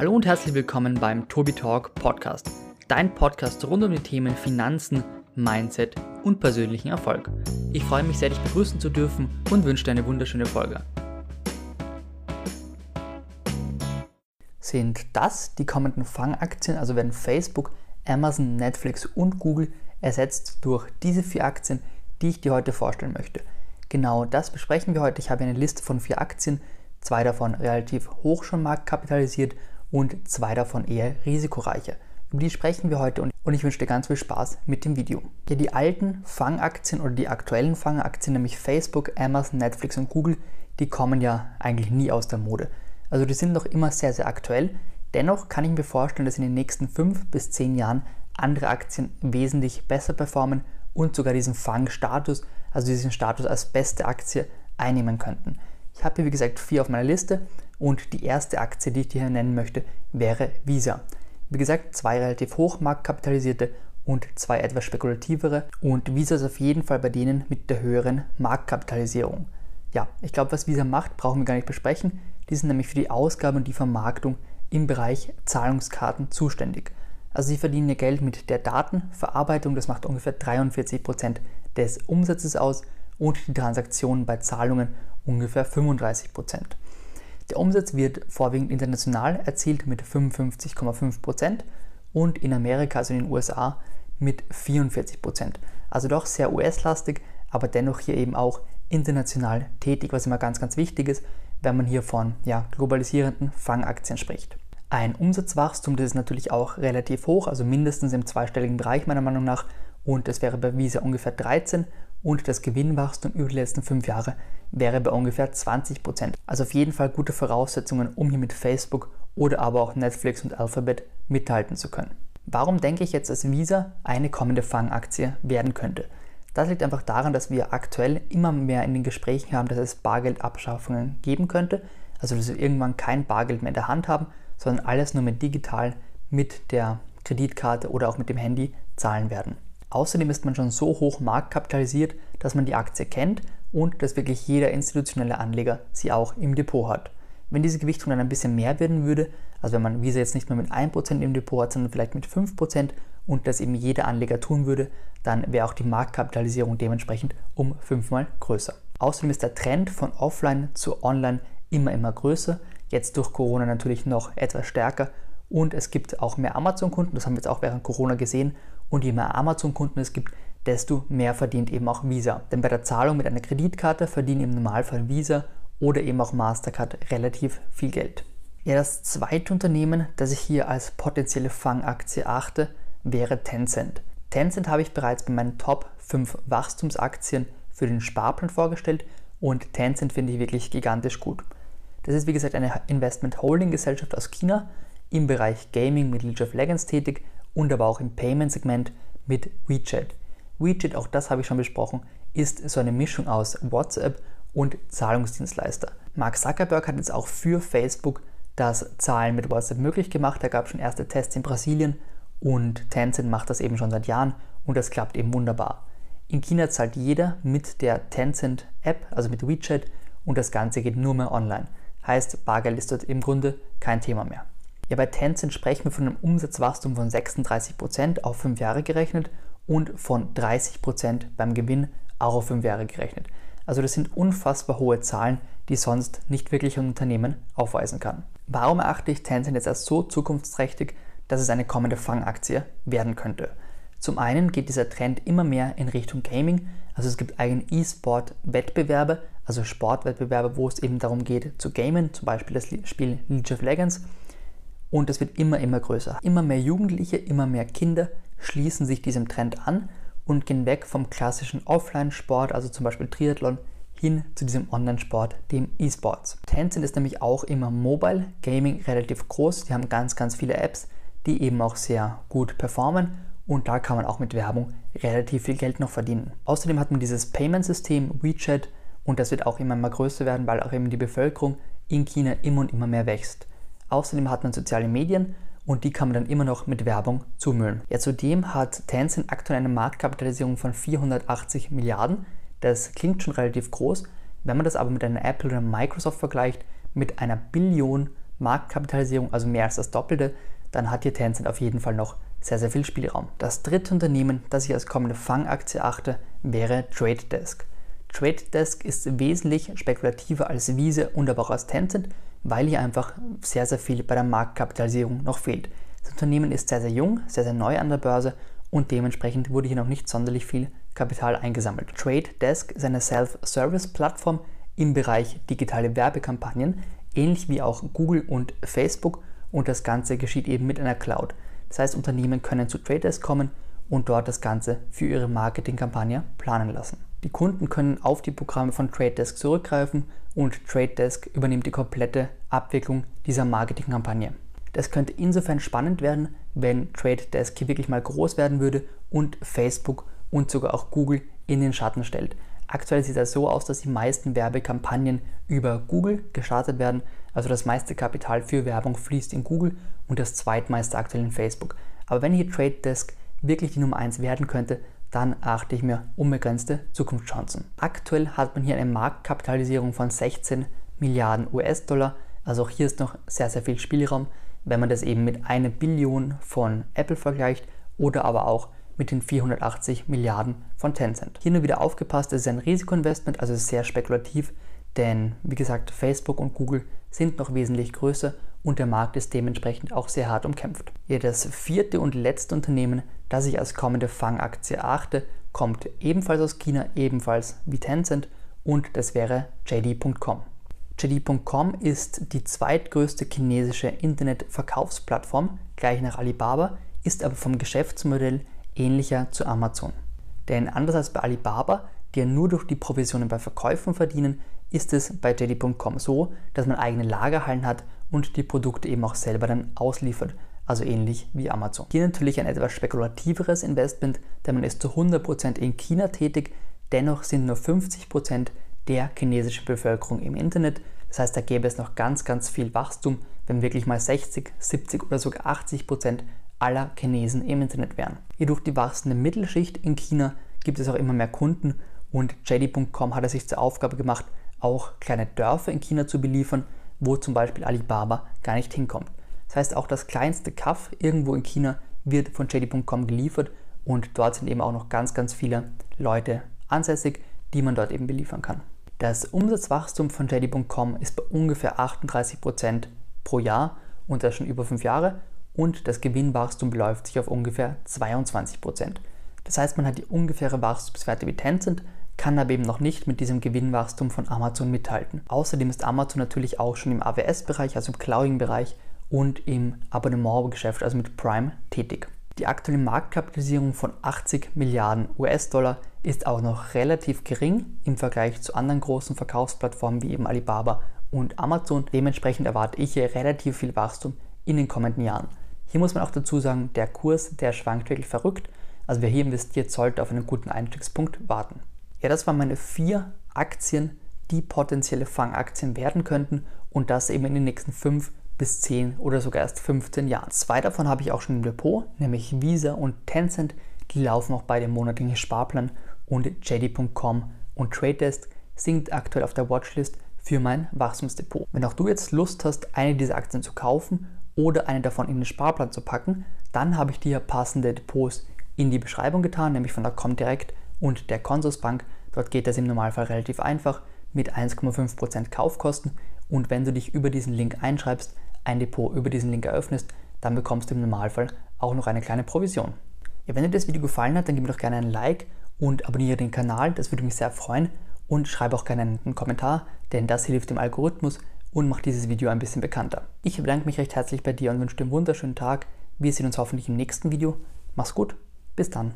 Hallo und herzlich willkommen beim Tobi Talk Podcast, dein Podcast rund um die Themen Finanzen, Mindset und persönlichen Erfolg. Ich freue mich sehr, dich begrüßen zu dürfen und wünsche dir eine wunderschöne Folge. Sind das die kommenden Fangaktien, also werden Facebook, Amazon, Netflix und Google ersetzt durch diese vier Aktien, die ich dir heute vorstellen möchte? Genau das besprechen wir heute. Ich habe eine Liste von vier Aktien, zwei davon relativ hoch schon marktkapitalisiert und zwei davon eher risikoreicher. Über die sprechen wir heute und ich wünsche dir ganz viel Spaß mit dem Video. Ja, die alten Fangaktien oder die aktuellen Fangaktien, nämlich Facebook, Amazon, Netflix und Google, die kommen ja eigentlich nie aus der Mode. Also die sind noch immer sehr, sehr aktuell. Dennoch kann ich mir vorstellen, dass in den nächsten fünf bis zehn Jahren andere Aktien wesentlich besser performen und sogar diesen Fang-Status, also diesen Status als beste Aktie einnehmen könnten. Ich habe hier wie gesagt vier auf meiner Liste und die erste Aktie, die ich dir hier nennen möchte, wäre Visa. Wie gesagt, zwei relativ hoch marktkapitalisierte und zwei etwas spekulativere und Visa ist auf jeden Fall bei denen mit der höheren Marktkapitalisierung. Ja, ich glaube, was Visa macht, brauchen wir gar nicht besprechen. Die sind nämlich für die Ausgabe und die Vermarktung im Bereich Zahlungskarten zuständig. Also sie verdienen ihr Geld mit der Datenverarbeitung, das macht ungefähr 43 Prozent des Umsatzes aus und die Transaktionen bei Zahlungen ungefähr 35 Prozent. Der Umsatz wird vorwiegend international erzielt mit 55,5 Prozent und in Amerika, also in den USA, mit 44 Prozent. Also doch sehr US-lastig, aber dennoch hier eben auch international tätig, was immer ganz, ganz wichtig ist, wenn man hier von ja, globalisierenden Fangaktien spricht. Ein Umsatzwachstum, das ist natürlich auch relativ hoch, also mindestens im zweistelligen Bereich meiner Meinung nach und das wäre bei Visa ungefähr 13 und das Gewinnwachstum über die letzten fünf Jahre wäre bei ungefähr 20%. Prozent. Also auf jeden Fall gute Voraussetzungen, um hier mit Facebook oder aber auch Netflix und Alphabet mithalten zu können. Warum denke ich jetzt, dass Visa eine kommende Fangaktie werden könnte? Das liegt einfach daran, dass wir aktuell immer mehr in den Gesprächen haben, dass es Bargeldabschaffungen geben könnte. Also dass wir irgendwann kein Bargeld mehr in der Hand haben, sondern alles nur mit digital mit der Kreditkarte oder auch mit dem Handy zahlen werden. Außerdem ist man schon so hoch marktkapitalisiert, dass man die Aktie kennt und dass wirklich jeder institutionelle Anleger sie auch im Depot hat. Wenn diese Gewichtung dann ein bisschen mehr werden würde, also wenn man Visa jetzt nicht mehr mit 1% im Depot hat, sondern vielleicht mit 5% und das eben jeder Anleger tun würde, dann wäre auch die Marktkapitalisierung dementsprechend um fünfmal größer. Außerdem ist der Trend von Offline zu Online immer, immer größer. Jetzt durch Corona natürlich noch etwas stärker und es gibt auch mehr Amazon-Kunden, das haben wir jetzt auch während Corona gesehen und je mehr Amazon-Kunden es gibt, desto mehr verdient eben auch Visa. Denn bei der Zahlung mit einer Kreditkarte verdienen im Normalfall Visa oder eben auch Mastercard relativ viel Geld. Ja, das zweite Unternehmen, das ich hier als potenzielle Fangaktie achte, wäre Tencent. Tencent habe ich bereits bei meinen Top 5 Wachstumsaktien für den Sparplan vorgestellt und Tencent finde ich wirklich gigantisch gut. Das ist wie gesagt eine Investment Holding Gesellschaft aus China im Bereich Gaming mit League of Legends tätig und aber auch im Payment-Segment mit WeChat. WeChat, auch das habe ich schon besprochen, ist so eine Mischung aus WhatsApp und Zahlungsdienstleister. Mark Zuckerberg hat jetzt auch für Facebook das Zahlen mit WhatsApp möglich gemacht. Da gab es schon erste Tests in Brasilien und Tencent macht das eben schon seit Jahren und das klappt eben wunderbar. In China zahlt jeder mit der Tencent App, also mit WeChat und das Ganze geht nur mehr online. Heißt, Bargeld ist dort im Grunde kein Thema mehr. Ja, bei Tencent sprechen wir von einem Umsatzwachstum von 36% auf 5 Jahre gerechnet und von 30% beim Gewinn auch auf 5 Jahre gerechnet. Also das sind unfassbar hohe Zahlen, die sonst nicht wirklich ein Unternehmen aufweisen kann. Warum erachte ich Tencent jetzt als so zukunftsträchtig, dass es eine kommende Fangaktie werden könnte? Zum einen geht dieser Trend immer mehr in Richtung Gaming, also es gibt eigene E-Sport-Wettbewerbe, also Sportwettbewerbe, wo es eben darum geht zu gamen, zum Beispiel das Spiel League of Legends und es wird immer, immer größer. Immer mehr Jugendliche, immer mehr Kinder schließen sich diesem Trend an und gehen weg vom klassischen Offline-Sport, also zum Beispiel Triathlon, hin zu diesem Online-Sport, dem E-Sports. Tencent ist nämlich auch immer Mobile Gaming relativ groß. Die haben ganz, ganz viele Apps, die eben auch sehr gut performen und da kann man auch mit Werbung relativ viel Geld noch verdienen. Außerdem hat man dieses Payment-System WeChat und das wird auch immer mehr größer werden, weil auch eben die Bevölkerung in China immer und immer mehr wächst. Außerdem hat man soziale Medien und die kann man dann immer noch mit Werbung zumüllen. Ja, zudem hat Tencent aktuell eine Marktkapitalisierung von 480 Milliarden. Das klingt schon relativ groß. Wenn man das aber mit einer Apple oder Microsoft vergleicht, mit einer Billion Marktkapitalisierung, also mehr als das Doppelte, dann hat hier Tencent auf jeden Fall noch sehr, sehr viel Spielraum. Das dritte Unternehmen, das ich als kommende Fangaktie achte, wäre Trade Desk. Trade Desk ist wesentlich spekulativer als Wiese und aber auch als Tencent, weil hier einfach sehr, sehr viel bei der Marktkapitalisierung noch fehlt. Das Unternehmen ist sehr, sehr jung, sehr, sehr neu an der Börse und dementsprechend wurde hier noch nicht sonderlich viel Kapital eingesammelt. Trade Desk ist eine Self-Service-Plattform im Bereich digitale Werbekampagnen, ähnlich wie auch Google und Facebook und das Ganze geschieht eben mit einer Cloud. Das heißt, Unternehmen können zu Trade Desk kommen und dort das Ganze für ihre Marketingkampagne planen lassen. Die Kunden können auf die Programme von Trade Desk zurückgreifen und Trade Desk übernimmt die komplette Abwicklung dieser Marketingkampagne. Das könnte insofern spannend werden, wenn Trade Desk hier wirklich mal groß werden würde und Facebook und sogar auch Google in den Schatten stellt. Aktuell sieht das so aus, dass die meisten Werbekampagnen über Google gestartet werden. Also das meiste Kapital für Werbung fließt in Google und das zweitmeiste aktuell in Facebook. Aber wenn hier Trade Desk wirklich die Nummer 1 werden könnte, dann achte ich mir unbegrenzte Zukunftschancen. Aktuell hat man hier eine Marktkapitalisierung von 16 Milliarden US-Dollar. Also auch hier ist noch sehr, sehr viel Spielraum, wenn man das eben mit einer Billion von Apple vergleicht oder aber auch mit den 480 Milliarden von Tencent. Hier nur wieder aufgepasst, es ist ein Risikoinvestment, also sehr spekulativ, denn wie gesagt, Facebook und Google sind noch wesentlich größer und der Markt ist dementsprechend auch sehr hart umkämpft. Ja, das vierte und letzte Unternehmen, das ich als kommende Fangaktie erachte, kommt ebenfalls aus China, ebenfalls wie Tencent und das wäre JD.com. JD.com ist die zweitgrößte chinesische Internetverkaufsplattform, gleich nach Alibaba, ist aber vom Geschäftsmodell ähnlicher zu Amazon. Denn anders als bei Alibaba, die ja nur durch die Provisionen bei Verkäufen verdienen, ist es bei JD.com so, dass man eigene Lagerhallen hat und die Produkte eben auch selber dann ausliefert, also ähnlich wie Amazon. Hier natürlich ein etwas spekulativeres Investment, denn man ist zu 100% in China tätig, dennoch sind nur 50% der chinesischen Bevölkerung im Internet. Das heißt, da gäbe es noch ganz, ganz viel Wachstum, wenn wirklich mal 60, 70 oder sogar 80% aller Chinesen im Internet wären. Jedoch die wachsende Mittelschicht in China gibt es auch immer mehr Kunden und JD.com hat es sich zur Aufgabe gemacht, auch kleine Dörfer in China zu beliefern, wo zum Beispiel Alibaba gar nicht hinkommt. Das heißt, auch das kleinste Kaff irgendwo in China wird von JD.com geliefert und dort sind eben auch noch ganz, ganz viele Leute ansässig, die man dort eben beliefern kann. Das Umsatzwachstum von JD.com ist bei ungefähr 38% pro Jahr und das schon über fünf Jahre und das Gewinnwachstum beläuft sich auf ungefähr 22%. Das heißt, man hat die ungefähre Wachstumswerte wie Tencent, kann aber eben noch nicht mit diesem Gewinnwachstum von Amazon mithalten. Außerdem ist Amazon natürlich auch schon im AWS-Bereich, also im Clouding-Bereich und im Abonnementgeschäft, also mit Prime, tätig. Die aktuelle Marktkapitalisierung von 80 Milliarden US-Dollar ist auch noch relativ gering im Vergleich zu anderen großen Verkaufsplattformen wie eben Alibaba und Amazon. Dementsprechend erwarte ich hier relativ viel Wachstum in den kommenden Jahren. Hier muss man auch dazu sagen, der Kurs, der schwankt wirklich verrückt. Also wer hier investiert, sollte auf einen guten Einstiegspunkt warten. Ja, das waren meine vier Aktien, die potenzielle Fangaktien werden könnten und das eben in den nächsten fünf bis 10 oder sogar erst 15 Jahren. Zwei davon habe ich auch schon im Depot, nämlich Visa und Tencent. Die laufen auch bei dem monatlichen Sparplan und JD.com und Trade Desk sind aktuell auf der Watchlist für mein Wachstumsdepot. Wenn auch du jetzt Lust hast, eine dieser Aktien zu kaufen oder eine davon in den Sparplan zu packen, dann habe ich dir passende Depots in die Beschreibung getan, nämlich von der Comdirect und der Consusbank. Dort geht das im Normalfall relativ einfach mit 1,5% Kaufkosten und wenn du dich über diesen Link einschreibst, ein Depot über diesen Link eröffnest, dann bekommst du im Normalfall auch noch eine kleine Provision. Ja, wenn dir das Video gefallen hat, dann gib mir doch gerne ein Like und abonniere den Kanal, das würde mich sehr freuen und schreibe auch gerne einen Kommentar, denn das hilft dem Algorithmus und macht dieses Video ein bisschen bekannter. Ich bedanke mich recht herzlich bei dir und wünsche dir einen wunderschönen Tag. Wir sehen uns hoffentlich im nächsten Video. Mach's gut, bis dann.